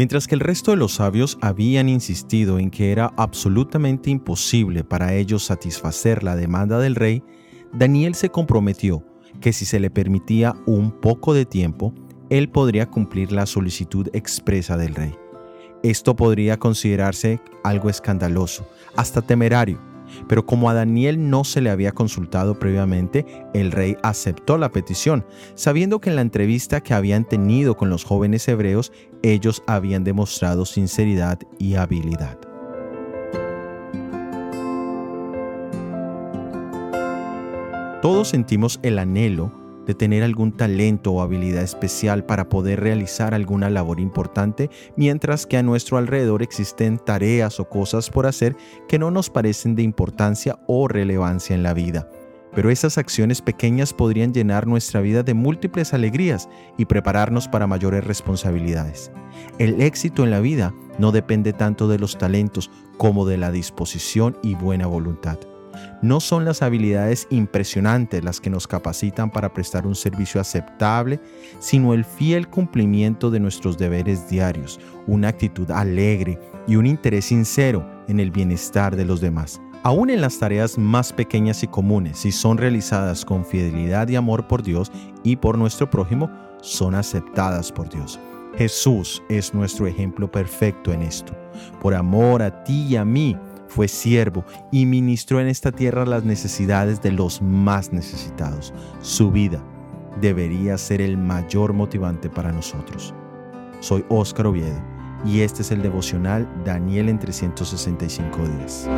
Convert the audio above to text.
Mientras que el resto de los sabios habían insistido en que era absolutamente imposible para ellos satisfacer la demanda del rey, Daniel se comprometió que si se le permitía un poco de tiempo, él podría cumplir la solicitud expresa del rey. Esto podría considerarse algo escandaloso, hasta temerario, pero como a Daniel no se le había consultado previamente, el rey aceptó la petición, sabiendo que en la entrevista que habían tenido con los jóvenes hebreos, ellos habían demostrado sinceridad y habilidad. Todos sentimos el anhelo de tener algún talento o habilidad especial para poder realizar alguna labor importante, mientras que a nuestro alrededor existen tareas o cosas por hacer que no nos parecen de importancia o relevancia en la vida. Pero esas acciones pequeñas podrían llenar nuestra vida de múltiples alegrías y prepararnos para mayores responsabilidades. El éxito en la vida no depende tanto de los talentos como de la disposición y buena voluntad. No son las habilidades impresionantes las que nos capacitan para prestar un servicio aceptable, sino el fiel cumplimiento de nuestros deberes diarios, una actitud alegre y un interés sincero en el bienestar de los demás. Aún en las tareas más pequeñas y comunes, si son realizadas con fidelidad y amor por Dios y por nuestro prójimo, son aceptadas por Dios. Jesús es nuestro ejemplo perfecto en esto. Por amor a ti y a mí, fue siervo y ministró en esta tierra las necesidades de los más necesitados. Su vida debería ser el mayor motivante para nosotros. Soy Óscar Oviedo y este es el devocional Daniel en 365 días.